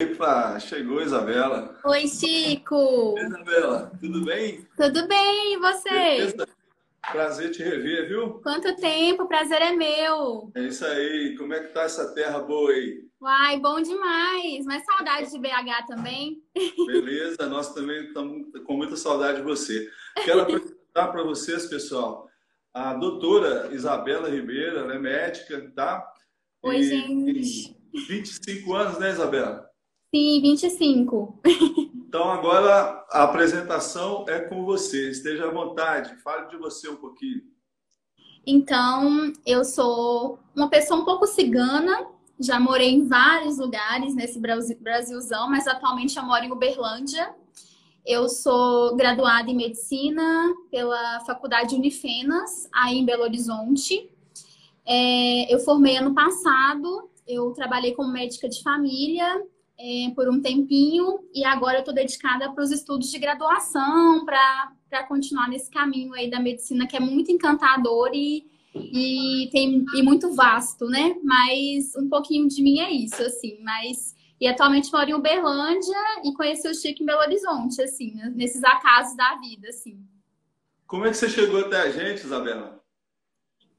Epa, chegou Isabela. Oi, Chico. Isabela, tudo bem? Tudo bem, e você? Beleza? Prazer te rever, viu? Quanto tempo, prazer é meu. É isso aí. Como é que tá essa terra boa aí? Uai, bom demais. Mas saudade de BH também. Beleza, nós também estamos com muita saudade de você. Quero apresentar para vocês, pessoal, a doutora Isabela Ribeiro, ela é médica, tá? Oi, e, gente. 25 anos, né, Isabela? Sim, 25. Então agora a apresentação é com você. Esteja à vontade, fale de você um pouquinho. Então, eu sou uma pessoa um pouco cigana, já morei em vários lugares nesse Brasilzão, mas atualmente eu moro em Uberlândia. Eu sou graduada em medicina pela Faculdade Unifenas, aí em Belo Horizonte. É, eu formei ano passado, eu trabalhei como médica de família é, por um tempinho e agora eu estou dedicada para os estudos de graduação, para continuar nesse caminho aí da medicina que é muito encantador e, e, tem, e muito vasto, né? Mas um pouquinho de mim é isso, assim. Mas e atualmente moro em Uberlândia e conheci o Chico em Belo Horizonte, assim, né? nesses acasos da vida, assim. Como é que você chegou até a gente, Isabela?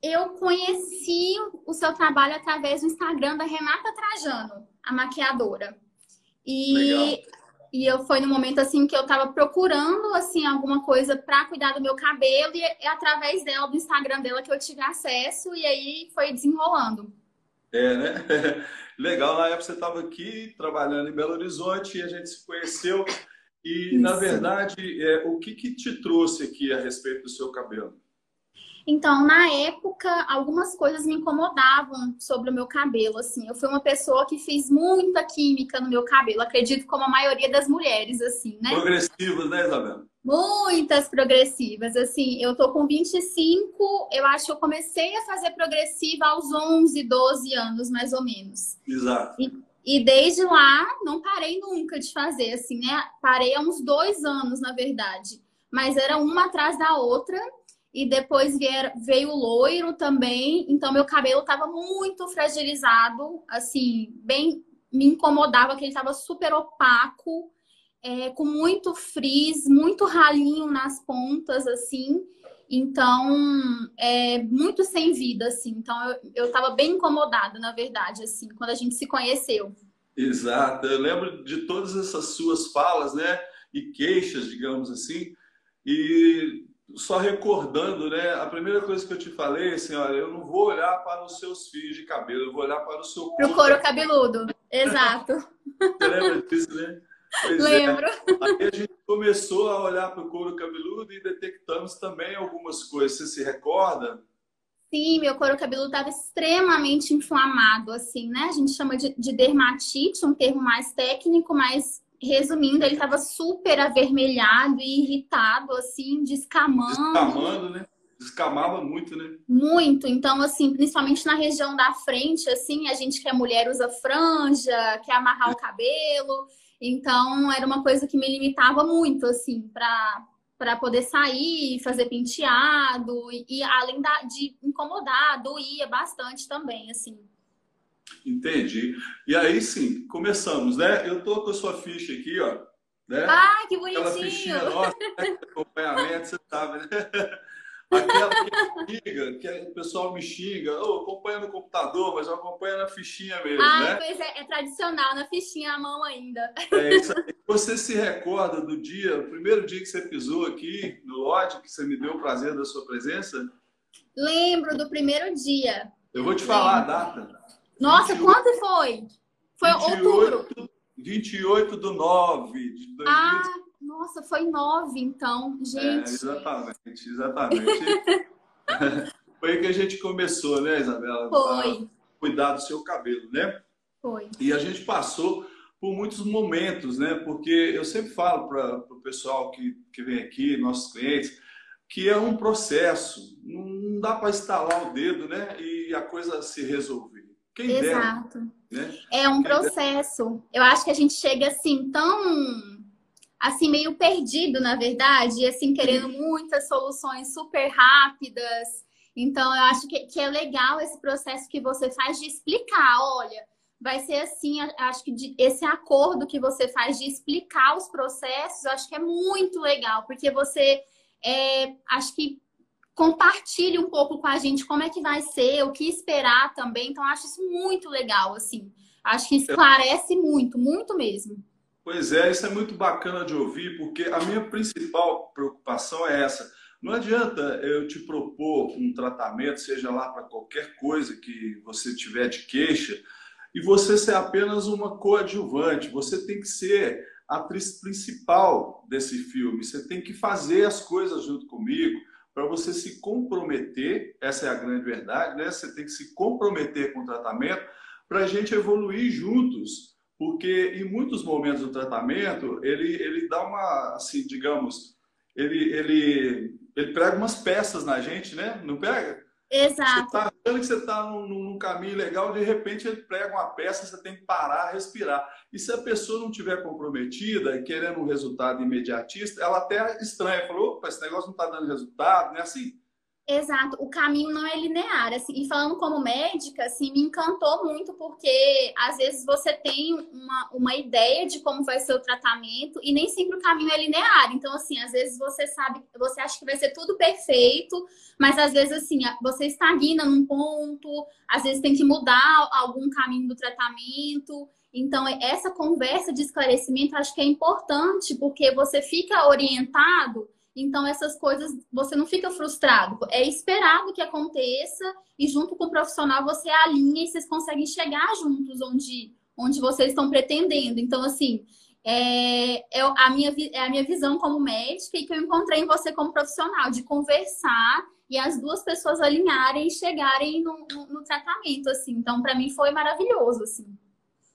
Eu conheci o seu trabalho através do Instagram da Renata Trajano, a maquiadora. E, e eu foi no momento assim que eu tava procurando assim alguma coisa para cuidar do meu cabelo e é através dela, do Instagram dela que eu tive acesso e aí foi desenrolando. É, né? Legal, na época você estava aqui trabalhando em Belo Horizonte e a gente se conheceu. E, Isso. na verdade, é, o que, que te trouxe aqui a respeito do seu cabelo? Então, na época, algumas coisas me incomodavam sobre o meu cabelo, assim. Eu fui uma pessoa que fiz muita química no meu cabelo, acredito como a maioria das mulheres, assim, né? Progressivas, né, Isabela? Muitas progressivas, assim. Eu tô com 25, eu acho que eu comecei a fazer progressiva aos 11, 12 anos, mais ou menos. Exato. E, e desde lá, não parei nunca de fazer, assim, né? Parei há uns dois anos, na verdade. Mas era uma atrás da outra e depois vier, veio o loiro também, então meu cabelo estava muito fragilizado, assim, bem me incomodava que ele estava super opaco, é, com muito frizz, muito ralinho nas pontas, assim. Então, é muito sem vida, assim. Então, eu, estava bem incomodada, na verdade, assim, quando a gente se conheceu. Exato. Eu lembro de todas essas suas falas, né? E queixas, digamos assim. E só recordando, né? A primeira coisa que eu te falei, assim, olha, eu não vou olhar para os seus fios de cabelo, eu vou olhar para o seu Para o couro cabeludo, exato. Você lembra disso, né? Pois é. Lembro. É. Aí a gente começou a olhar para o couro cabeludo e detectamos também algumas coisas. Você se recorda? Sim, meu couro cabeludo estava extremamente inflamado, assim, né? A gente chama de, de dermatite, um termo mais técnico, mas resumindo, ele estava super avermelhado e irritado, assim, descamando. Descamando, né? Descamava muito, né? Muito. Então, assim, principalmente na região da frente, assim, a gente que é mulher usa franja, quer amarrar o cabelo. Então, era uma coisa que me limitava muito, assim, para para poder sair, fazer penteado e, e além da, de incomodar, doía bastante também, assim. Entendi. E aí sim, começamos, né? Eu tô com a sua ficha aqui, ó. Né? Ah, que bonitinho! Aquela fichinha nossa, né? acompanhamento, você sabe, né? Aquela que xinga, que o pessoal me xinga, oh, acompanha no computador, mas eu acompanho na fichinha mesmo, ah, né? pois é, é tradicional, na fichinha à mão ainda. É isso aí. Você se recorda do dia, o primeiro dia que você pisou aqui no lote, que você me deu o prazer da sua presença? Lembro do primeiro dia. Eu vou te falar Lembro. a data. Nossa, 28, quanto foi? Foi 28, outubro. 28 do 9 de 2000. Ah, nossa, foi 9 então, gente. É, exatamente, exatamente. foi que a gente começou, né, Isabela? Foi. Cuidar do seu cabelo, né? Foi. E a gente passou por muitos momentos, né? Porque eu sempre falo para o pessoal que, que vem aqui, nossos clientes, que é um processo. Não dá para instalar o dedo, né? E a coisa se resolver. Quem Exato. Dera, né? É um Quem processo. Dera. Eu acho que a gente chega assim tão assim meio perdido, na verdade, e assim querendo muitas soluções super rápidas. Então, eu acho que, que é legal esse processo que você faz de explicar, olha, vai ser assim, acho que de, esse acordo que você faz de explicar os processos, acho que é muito legal, porque você é, acho que compartilhe um pouco com a gente como é que vai ser, o que esperar também. Então, acho isso muito legal, assim. Acho que esclarece muito, muito mesmo. Pois é, isso é muito bacana de ouvir, porque a minha principal preocupação é essa. Não adianta eu te propor um tratamento, seja lá para qualquer coisa que você tiver de queixa, e você ser apenas uma coadjuvante. Você tem que ser a atriz principal desse filme. Você tem que fazer as coisas junto comigo para você se comprometer, essa é a grande verdade, né? Você tem que se comprometer com o tratamento para a gente evoluir juntos, porque em muitos momentos do tratamento ele ele dá uma, assim, digamos, ele ele ele prega umas peças na gente, né? Não pega? Exato. Você achando que você está num, num, caminho legal, de repente ele prega uma peça, você tem que parar, respirar. E se a pessoa não estiver comprometida e querendo um resultado imediatista, ela até estranha, falou, opa, esse negócio não está dando resultado, não é assim? Exato, o caminho não é linear, assim, e falando como médica, assim, me encantou muito porque às vezes você tem uma, uma ideia de como vai ser o tratamento e nem sempre o caminho é linear. Então, assim, às vezes você sabe, você acha que vai ser tudo perfeito, mas às vezes, assim, você estagna num ponto, às vezes tem que mudar algum caminho do tratamento. Então, essa conversa de esclarecimento acho que é importante porque você fica orientado então, essas coisas você não fica frustrado. É esperado que aconteça e, junto com o profissional, você alinha e vocês conseguem chegar juntos onde, onde vocês estão pretendendo. Então, assim, é, é, a minha, é a minha visão como médica e que eu encontrei em você como profissional, de conversar e as duas pessoas alinharem e chegarem no, no, no tratamento, assim. Então, para mim, foi maravilhoso, assim.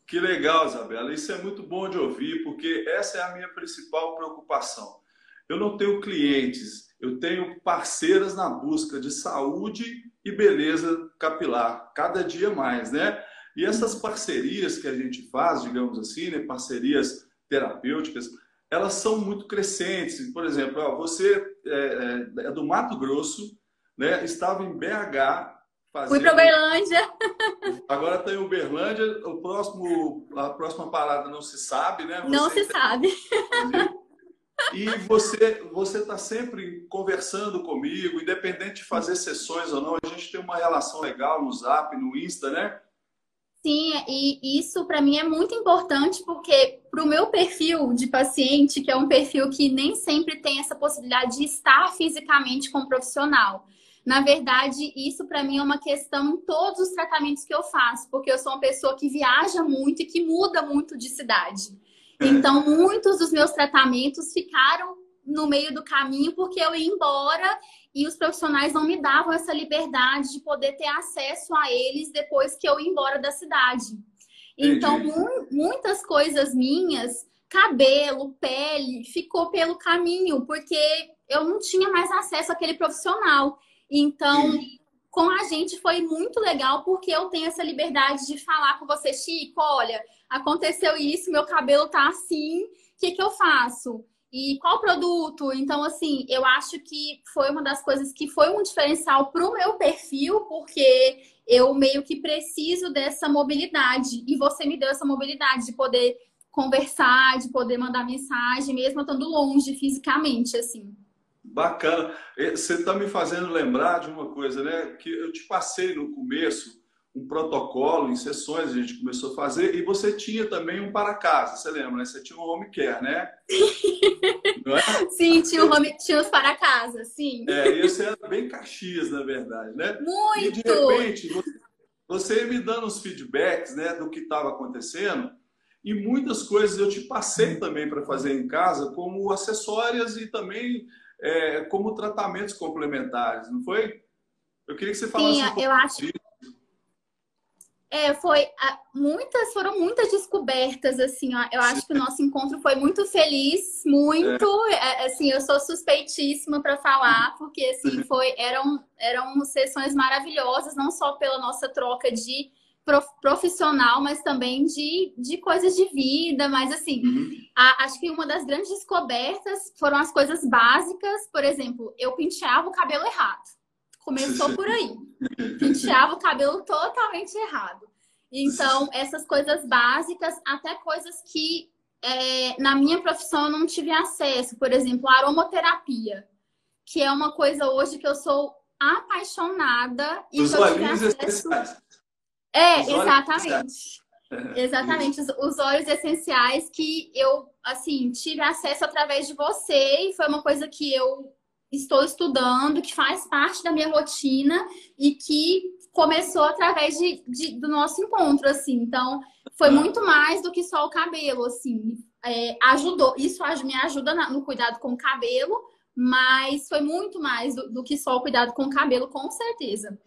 Que legal, Isabela. Isso é muito bom de ouvir, porque essa é a minha principal preocupação eu não tenho clientes, eu tenho parceiras na busca de saúde e beleza capilar, cada dia mais, né? E essas parcerias que a gente faz, digamos assim, né, parcerias terapêuticas, elas são muito crescentes. Por exemplo, ó, você é, é, é, do Mato Grosso, né? Estava em BH. Fazendo... Fui para Uberlândia. Agora está em Uberlândia. O próximo, a próxima parada não se sabe, né? Você não se sabe. E você você está sempre conversando comigo, independente de fazer sessões ou não, a gente tem uma relação legal no Zap, no Insta, né? Sim, e isso para mim é muito importante porque para o meu perfil de paciente, que é um perfil que nem sempre tem essa possibilidade de estar fisicamente com o profissional. Na verdade, isso para mim é uma questão em todos os tratamentos que eu faço, porque eu sou uma pessoa que viaja muito e que muda muito de cidade. Então, muitos dos meus tratamentos ficaram no meio do caminho porque eu ia embora e os profissionais não me davam essa liberdade de poder ter acesso a eles depois que eu ia embora da cidade. Então, mu muitas coisas minhas, cabelo, pele, ficou pelo caminho, porque eu não tinha mais acesso àquele profissional. Então, Sim. com a gente foi muito legal, porque eu tenho essa liberdade de falar com você, Chico, olha, aconteceu isso, meu cabelo tá assim, o que, que eu faço? E qual produto? Então, assim, eu acho que foi uma das coisas que foi um diferencial para o meu perfil, porque eu meio que preciso dessa mobilidade. E você me deu essa mobilidade de poder conversar, de poder mandar mensagem, mesmo estando longe fisicamente, assim. Bacana. Você está me fazendo lembrar de uma coisa, né? Que eu te passei no começo um protocolo em sessões, a gente começou a fazer, e você tinha também um para casa, você lembra, né? Você tinha um home care, né? é? Sim, tinha, o home, tinha os para casa, sim. É, esse era bem Caxias, na verdade, né? Muito! E de repente, você, você me dando os feedbacks né, do que estava acontecendo, e muitas coisas eu te passei também para fazer em casa, como acessórias e também é, como tratamentos complementares, não foi? Eu queria que você falasse Sim, um eu acho. Disso. É, foi muitas, foram muitas descobertas, assim, ó, eu acho que o nosso encontro foi muito feliz, muito, é. é assim, eu sou suspeitíssima para falar, porque, assim, foi, eram, eram sessões maravilhosas, não só pela nossa troca de profissional, mas também de, de coisas de vida, mas, assim, uhum. a, acho que uma das grandes descobertas foram as coisas básicas, por exemplo, eu penteava o cabelo errado. Começou por aí. Penteava o cabelo totalmente errado. Então, essas coisas básicas, até coisas que é, na minha profissão eu não tive acesso. Por exemplo, aromaterapia, que é uma coisa hoje que eu sou apaixonada e Os que eu tive acesso. É, Os exatamente. Exatamente, os, os óleos essenciais que eu, assim, tive acesso através de você e foi uma coisa que eu estou estudando, que faz parte da minha rotina e que começou através de, de do nosso encontro, assim. Então, foi muito mais do que só o cabelo, assim. É, ajudou, isso me ajuda no cuidado com o cabelo, mas foi muito mais do, do que só o cuidado com o cabelo, com certeza.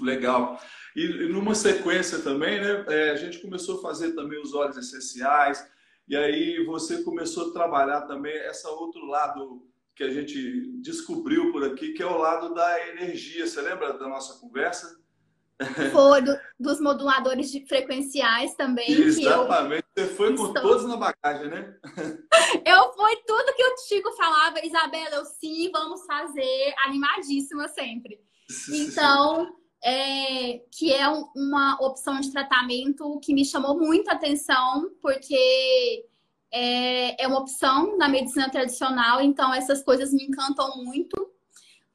Legal. E, e numa sequência também, né, é, a gente começou a fazer também os óleos essenciais, e aí você começou a trabalhar também esse outro lado que a gente descobriu por aqui, que é o lado da energia. Você lembra da nossa conversa? Foi do, dos moduladores de frequenciais também. Exatamente. Eu... Você foi com Estou... todos na bagagem, né? Eu fui tudo que o Chico falava, Isabela, eu sim, vamos fazer, animadíssima sempre. Então, é, que é um, uma opção de tratamento que me chamou muita atenção, porque é, é uma opção na medicina tradicional, então essas coisas me encantam muito,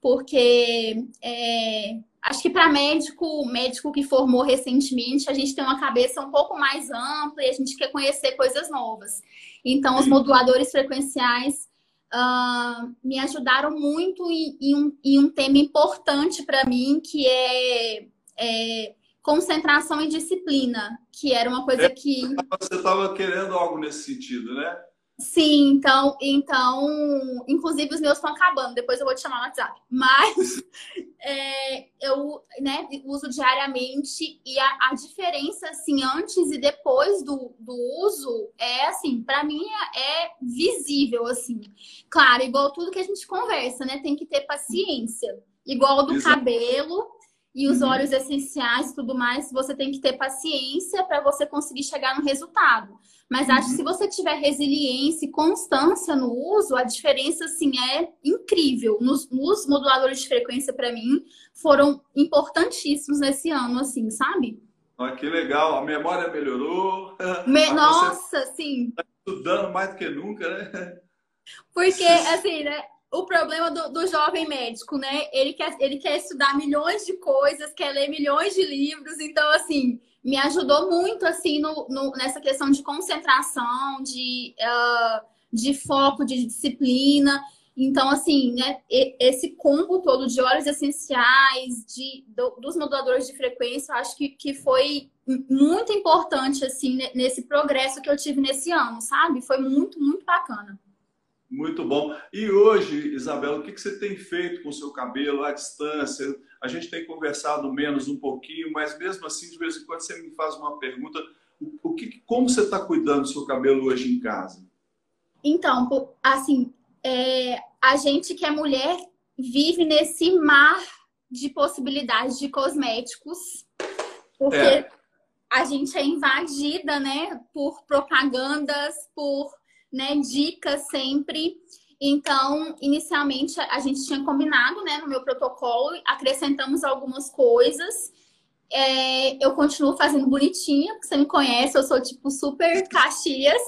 porque é, acho que para médico, médico que formou recentemente, a gente tem uma cabeça um pouco mais ampla e a gente quer conhecer coisas novas. Então, os moduladores frequenciais uh, me ajudaram muito em, em, um, em um, tema importante para mim, que é, é, concentração e disciplina, que era uma coisa é, que. Você estava querendo algo nesse sentido, né? Sim, então, então, inclusive os meus estão acabando, depois eu vou te chamar no WhatsApp. Mas é, eu né, uso diariamente e a, a, diferença, assim, antes e depois do, do uso é, assim, para mim é, é, visível, assim. Claro, igual tudo que a gente conversa, né? Tem que ter paciência. Igual do Exato. cabelo e os uhum. óleos essenciais e tudo mais, você tem que ter paciência para você conseguir chegar no resultado. Mas acho que se uhum. você tiver resiliência e constância no uso, a diferença assim é incrível. Nos, nos moduladores de frequência para mim foram importantíssimos nesse ano, assim, sabe? Ah, que legal, a memória melhorou. Me... Nossa, sim. Tá estudando mais do que nunca, né? Porque, assim, né? O problema do, do, jovem médico, né? Ele quer, ele quer estudar milhões de coisas, quer ler milhões de livros. Então, assim, me ajudou muito, assim, no, no nessa questão de concentração, de, uh, de foco, de disciplina. Então, assim, né, esse combo todo de óleos essenciais, de, do, dos moduladores de frequência, eu acho que, que foi muito importante, assim, nesse progresso que eu tive nesse ano, sabe? Foi muito, muito bacana. Muito bom. E hoje, Isabela, o que você tem feito com o seu cabelo à distância? A gente tem conversado menos um pouquinho, mas mesmo assim, de vez em quando você me faz uma pergunta: o que, como você está cuidando do seu cabelo hoje em casa? Então, assim, é, a gente que é mulher vive nesse mar de possibilidades de cosméticos, porque é. a gente é invadida, né, por propagandas, por né, dicas sempre. Então, inicialmente a gente tinha combinado, né, no meu protocolo, acrescentamos algumas coisas. É, eu continuo fazendo bonitinha, porque você me conhece, eu sou tipo super Caxias.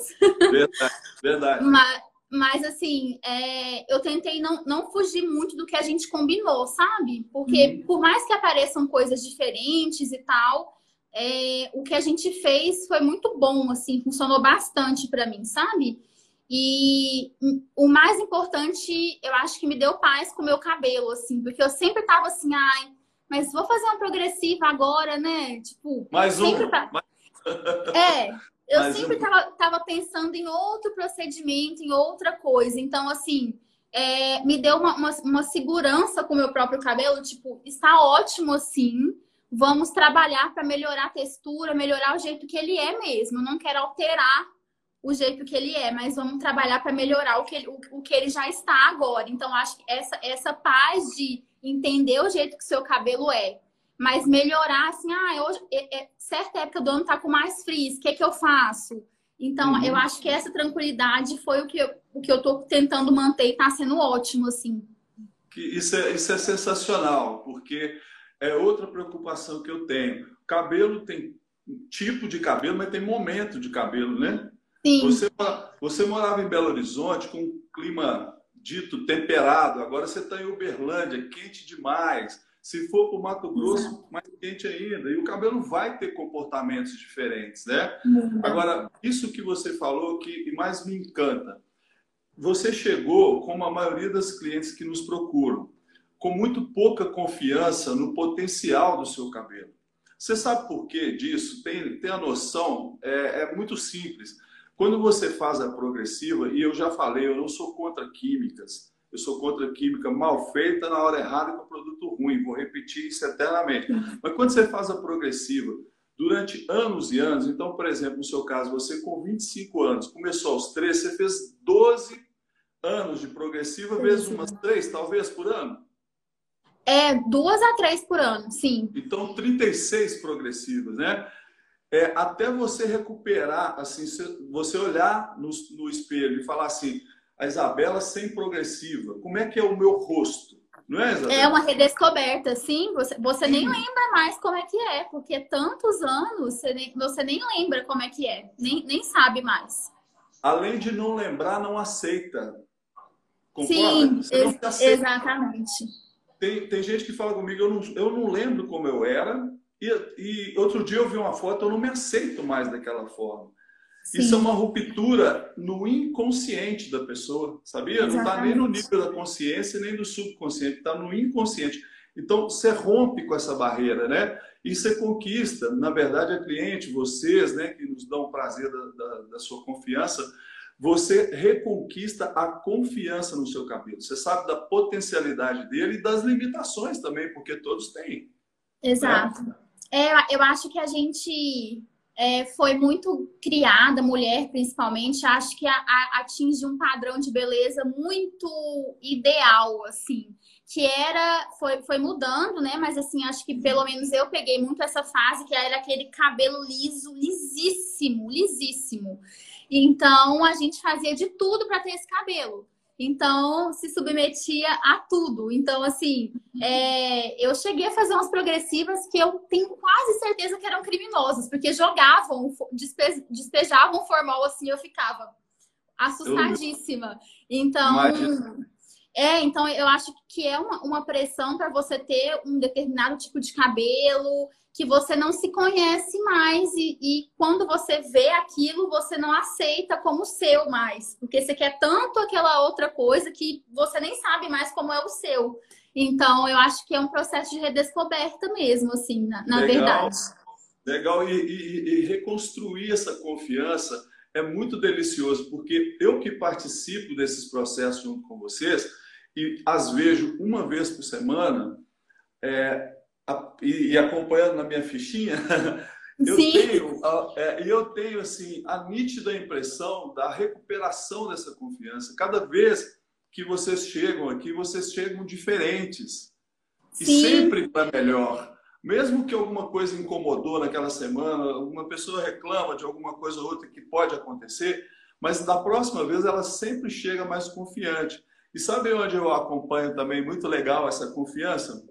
Verdade, verdade. mas, mas assim, é, eu tentei não, não fugir muito do que a gente combinou, sabe? Porque uhum. por mais que apareçam coisas diferentes e tal, é, o que a gente fez foi muito bom, assim, funcionou bastante para mim, sabe? E o mais importante, eu acho que me deu paz com o meu cabelo, assim, porque eu sempre tava assim, ai, mas vou fazer uma progressiva agora, né? Tipo, mais um. Tá... Mais... É, eu mais sempre um. tava, tava pensando em outro procedimento, em outra coisa. Então, assim, é, me deu uma, uma, uma segurança com o meu próprio cabelo, tipo, está ótimo assim. Vamos trabalhar para melhorar a textura, melhorar o jeito que ele é mesmo. Não quero alterar o jeito que ele é, mas vamos trabalhar para melhorar o que, ele, o, o, que ele já está agora. Então, acho que essa, essa paz de entender o jeito que o seu cabelo é, mas melhorar assim, ah, hoje, é, é, certa época do ano tá com mais frizz, o que, que eu faço? Então, uhum. eu acho que essa tranquilidade foi o que eu, o que eu tô tentando manter e tá sendo ótimo, assim. Isso é, isso é sensacional, porque é outra preocupação que eu tenho. Cabelo tem tipo de cabelo, mas tem momento de cabelo, né? Sim. Você, você morava em Belo Horizonte com um clima dito temperado, agora você está em Uberlândia, quente demais. Se for para o Mato Grosso, Exato. mais quente ainda. E o cabelo vai ter comportamentos diferentes, né? Uhum. Agora, isso que você falou que mais me encanta. Você chegou, como a maioria das clientes que nos procuram, com muito pouca confiança no potencial do seu cabelo. Você sabe por que disso? Tem, tem a noção? É, é muito simples. Quando você faz a progressiva, e eu já falei, eu não sou contra químicas, eu sou contra química mal feita na hora errada com produto ruim. Vou repetir isso eternamente. Mas quando você faz a progressiva durante anos e anos, então, por exemplo, no seu caso, você com 25 anos começou aos 13, você fez 12 anos de progressiva, vezes umas 3, talvez, por ano? É, duas a três por ano, sim. Então, 36 progressivas, né? É, até você recuperar, assim, você olhar no, no espelho e falar assim, a Isabela sem progressiva, como é que é o meu rosto? Não é, Isabela? É uma redescoberta, sim. Você, você sim. nem lembra mais como é que é, porque tantos anos você nem, você nem lembra como é que é, nem, nem sabe mais. Além de não lembrar, não aceita. Concorda? Sim, ex aceita. exatamente. Tem, tem gente que fala comigo, eu não, eu não lembro como eu era, e, e outro dia eu vi uma foto, eu não me aceito mais daquela forma. Sim. Isso é uma ruptura no inconsciente da pessoa, sabia? Exatamente. Não está nem no nível da consciência, nem do subconsciente, está no inconsciente. Então, você rompe com essa barreira, né? E você conquista, na verdade, a cliente, vocês, né, que nos dão o prazer da, da, da sua confiança, você reconquista a confiança no seu cabelo. Você sabe da potencialidade dele e das limitações também, porque todos têm. Exato. Né? É, eu acho que a gente é, foi muito criada, mulher principalmente, acho que a, a, atinge um padrão de beleza muito ideal, assim, que era, foi, foi mudando, né? Mas assim, acho que pelo menos eu peguei muito essa fase que era aquele cabelo liso, lisíssimo, lisíssimo. Então a gente fazia de tudo para ter esse cabelo. Então se submetia a tudo. Então, assim, é, eu cheguei a fazer umas progressivas que eu tenho quase certeza que eram criminosas, porque jogavam, despe, despejavam formal assim, eu ficava assustadíssima. Então. Imagina. É, então eu acho que é uma, uma pressão para você ter um determinado tipo de cabelo, que você não se conhece mais e, e, quando você vê aquilo, você não aceita como seu mais, porque você quer tanto aquela outra coisa que você nem sabe mais como é o seu. Então, eu acho que é um processo de redescoberta mesmo, assim, na, na Legal. verdade. Legal, e, e, e reconstruir essa confiança é muito delicioso, porque eu que participo desses processos junto com vocês, e as vejo uma vez por semana, é, e, e acompanhando na minha fichinha, eu Sim. tenho, é, eu tenho assim a nítida impressão da recuperação dessa confiança. Cada vez que vocês chegam aqui, vocês chegam diferentes Sim. e sempre para melhor. Mesmo que alguma coisa incomodou naquela semana, uma pessoa reclama de alguma coisa ou outra que pode acontecer, mas da próxima vez ela sempre chega mais confiante. E sabe onde eu acompanho também muito legal essa confiança?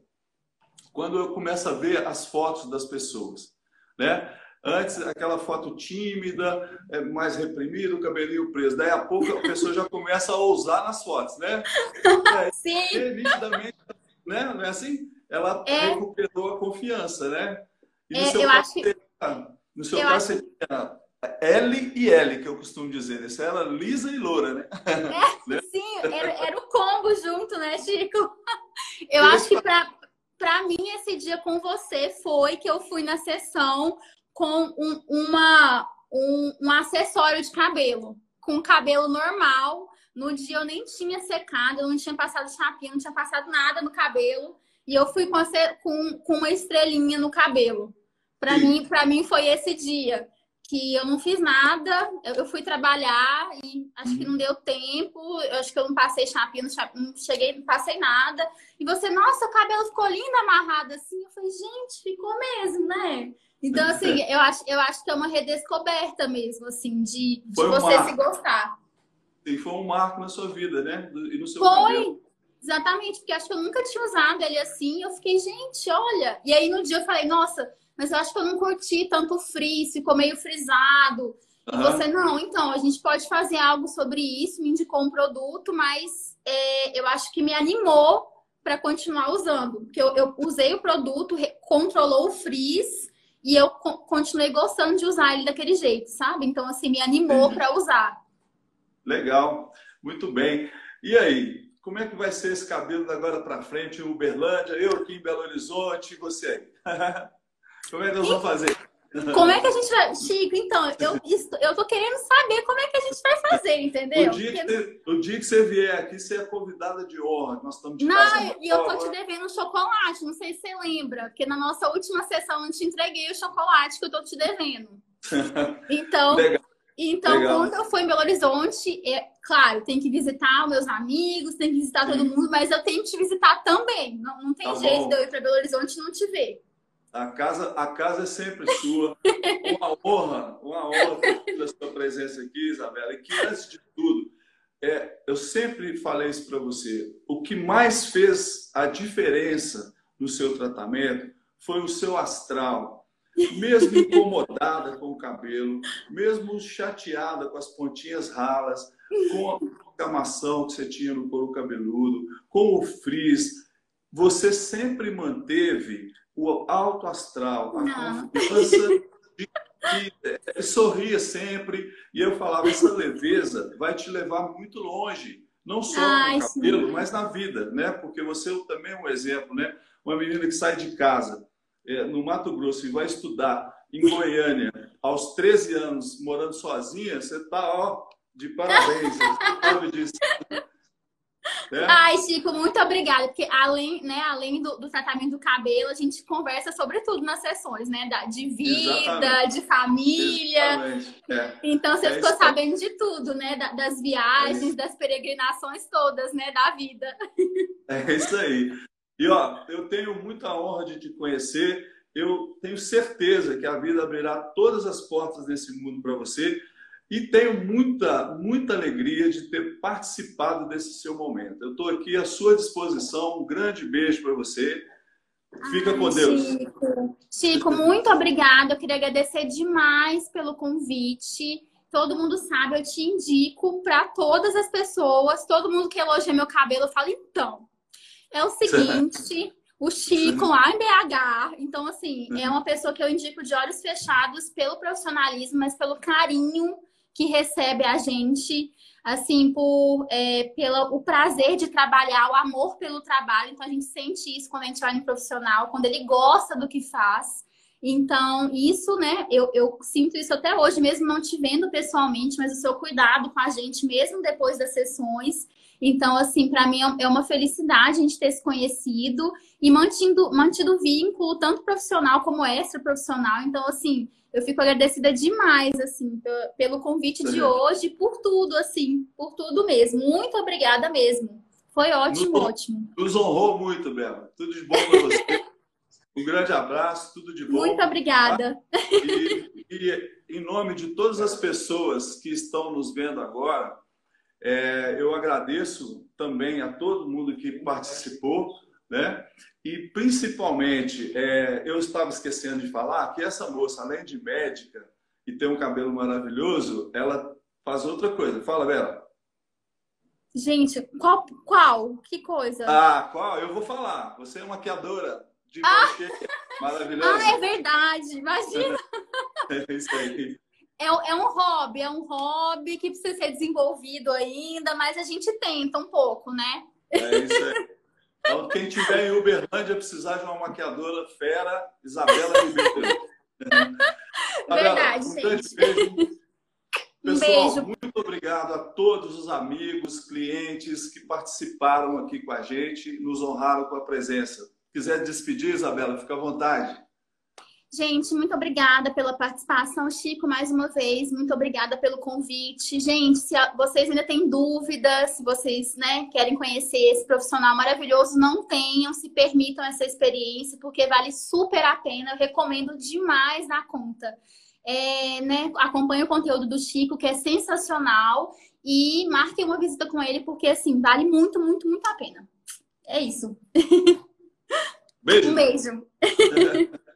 Quando eu começo a ver as fotos das pessoas, né? Antes, aquela foto tímida, é, mais reprimida, o cabelinho preso. Daí a pouco a pessoa já começa a ousar nas fotos, né? É, Sim. E, nitidamente, né? Não é assim? Ela é. recuperou a confiança, né? E no é, seu eu caso, acho... no seu caso, acho... você tinha L e L, que eu costumo dizer. Isso era lisa e loura, né? É, né? Sim, era, era, o combo junto, né, Chico? Eu acho que para para mim, esse dia com você foi que eu fui na sessão com um, uma, um, um acessório de cabelo, com cabelo normal. No dia eu nem tinha secado, eu não tinha passado chapinha, não tinha passado nada no cabelo. E eu fui com, com, com uma estrelinha no cabelo. Para mim, para mim foi esse dia que eu não fiz nada, eu fui trabalhar e acho que não deu tempo, eu acho que eu não passei chapinha, não cheguei, não passei nada. E você, nossa, o cabelo ficou lindo amarrado assim. Eu falei, gente, ficou mesmo, né? Então, assim, eu acho, eu acho que é uma redescoberta mesmo, assim, de, de você se gostar. E foi um marco na sua vida, né? E no seu foi. Cabelo. Exatamente, porque acho que eu nunca tinha usado ele assim. Eu fiquei, gente, olha. E aí no dia eu falei, nossa, mas eu acho que eu não curti tanto o frizz, ficou meio frisado. Uhum. E você, não, então, a gente pode fazer algo sobre isso, me indicou um produto, mas é, eu acho que me animou para continuar usando. Porque eu, eu, usei o produto, controlou o frizz e eu continuei gostando de usar ele daquele jeito, sabe? Então, assim, me animou para usar. Legal, muito bem. E aí, como é que vai ser esse cabelo da agora para frente Uberlândia? Eu aqui em Belo Horizonte e você aí? como é que nós vamos fazer? Como é que a gente vai. Chico, então, eu, eu tô querendo saber como é que a gente vai fazer, entendeu? O dia, que, você, o dia que você vier aqui, você é convidada de honra. Nós estamos de Não, e eu tô te devendo um chocolate, não sei se você lembra, porque na nossa última sessão eu te entreguei o chocolate que eu tô te devendo. Então. Legal. Então, Legal. quando eu for em Belo Horizonte, é, claro, tem que visitar os meus amigos, tem que visitar Sim. todo mundo, mas eu tenho que te visitar também. Não, não tem tá jeito bom. de eu ir para Belo Horizonte e não te ver. A casa, a casa é sempre sua. Uma honra, uma honra ter a sua presença aqui, Isabela. E que, antes de tudo, é, eu sempre falei isso para você. O que mais fez a diferença no seu tratamento foi o seu astral. Mesmo incomodada com o cabelo, mesmo chateada com as pontinhas ralas, com a inflamação que você tinha no couro cabeludo, com o frizz, você sempre manteve o alto astral, a Não. confiança de é, sorria sempre. E eu falava, essa leveza vai te levar muito longe. Não só Ai, no cabelo, sim. mas na vida, né? Porque você também é um exemplo, né? Uma menina que sai de casa é, no Mato Grosso e vai estudar em Goiânia aos 13 anos, morando sozinha, você tá, ó, de parabéns. Você sabe disso. É. Ai, Chico, muito obrigada. Porque além, né, além do, do, tratamento do cabelo, a gente conversa sobre tudo nas sessões, né? Da, de vida, Exatamente. de família. É. Então você é ficou sabendo de tudo, né? Da, das viagens, é das peregrinações todas, né? Da vida. É isso aí. E ó, eu tenho muita honra de te conhecer. Eu tenho certeza que a vida abrirá todas as portas desse mundo para você. E tenho muita, muita alegria de ter participado desse seu momento. Eu estou aqui à sua disposição. Um grande beijo para você. Fica Ai, com Deus. Chico. Chico, muito obrigada. Eu queria agradecer demais pelo convite. Todo mundo sabe, eu te indico para todas as pessoas. Todo mundo que elogia meu cabelo, eu falo, então. É o seguinte, o Chico lá em BH. Então, assim, é uma pessoa que eu indico de olhos fechados pelo profissionalismo, mas pelo carinho que recebe a gente, assim, por é, pelo o prazer de trabalhar, o amor pelo trabalho. Então, a gente sente isso quando a gente vai no profissional, quando ele gosta do que faz. Então, isso, né, eu, eu sinto isso até hoje, mesmo não te vendo pessoalmente, mas o seu cuidado com a gente, mesmo depois das sessões. Então, assim, para mim é uma felicidade a gente ter se conhecido e mantido, mantido vínculo, tanto profissional como extra profissional. Então, assim, eu fico agradecida demais, assim, pelo convite de hoje, por tudo, assim, por tudo mesmo. Muito obrigada mesmo. Foi ótimo, nos, ótimo. Nos honrou muito, Bela. Tudo de bom para você. um grande abraço, tudo de bom. Muito obrigada. E, e, em nome de todas as pessoas que estão nos vendo agora, é, eu agradeço também a todo mundo que participou, né? E principalmente, é, eu estava esquecendo de falar que essa moça, além de médica e ter um cabelo maravilhoso, ela faz outra coisa. Fala, Bela. Gente, qual? qual? Que coisa? Ah, qual? Eu vou falar. Você é maquiadora de ah! maravilhosa. Ah, é verdade. Imagina. é isso aí. É, é um hobby, é um hobby que precisa ser desenvolvido ainda, mas a gente tenta um pouco, né? É isso aí. Então, quem tiver em Uberlândia precisar de uma maquiadora fera, Isabela Ribeiro. Verdade, um gente. Beijo. Pessoal, beijo. muito obrigado a todos os amigos, clientes que participaram aqui com a gente, nos honraram com a presença. Quiser despedir, Isabela, fica à vontade. Gente, muito obrigada pela participação, Chico, mais uma vez. Muito obrigada pelo convite. Gente, se vocês ainda têm dúvidas, se vocês né, querem conhecer esse profissional maravilhoso, não tenham, se permitam essa experiência, porque vale super a pena. Eu recomendo demais na conta. É, né, acompanhe o conteúdo do Chico, que é sensacional, e marquem uma visita com ele, porque assim, vale muito, muito, muito a pena. É isso. Beijo. Um beijo.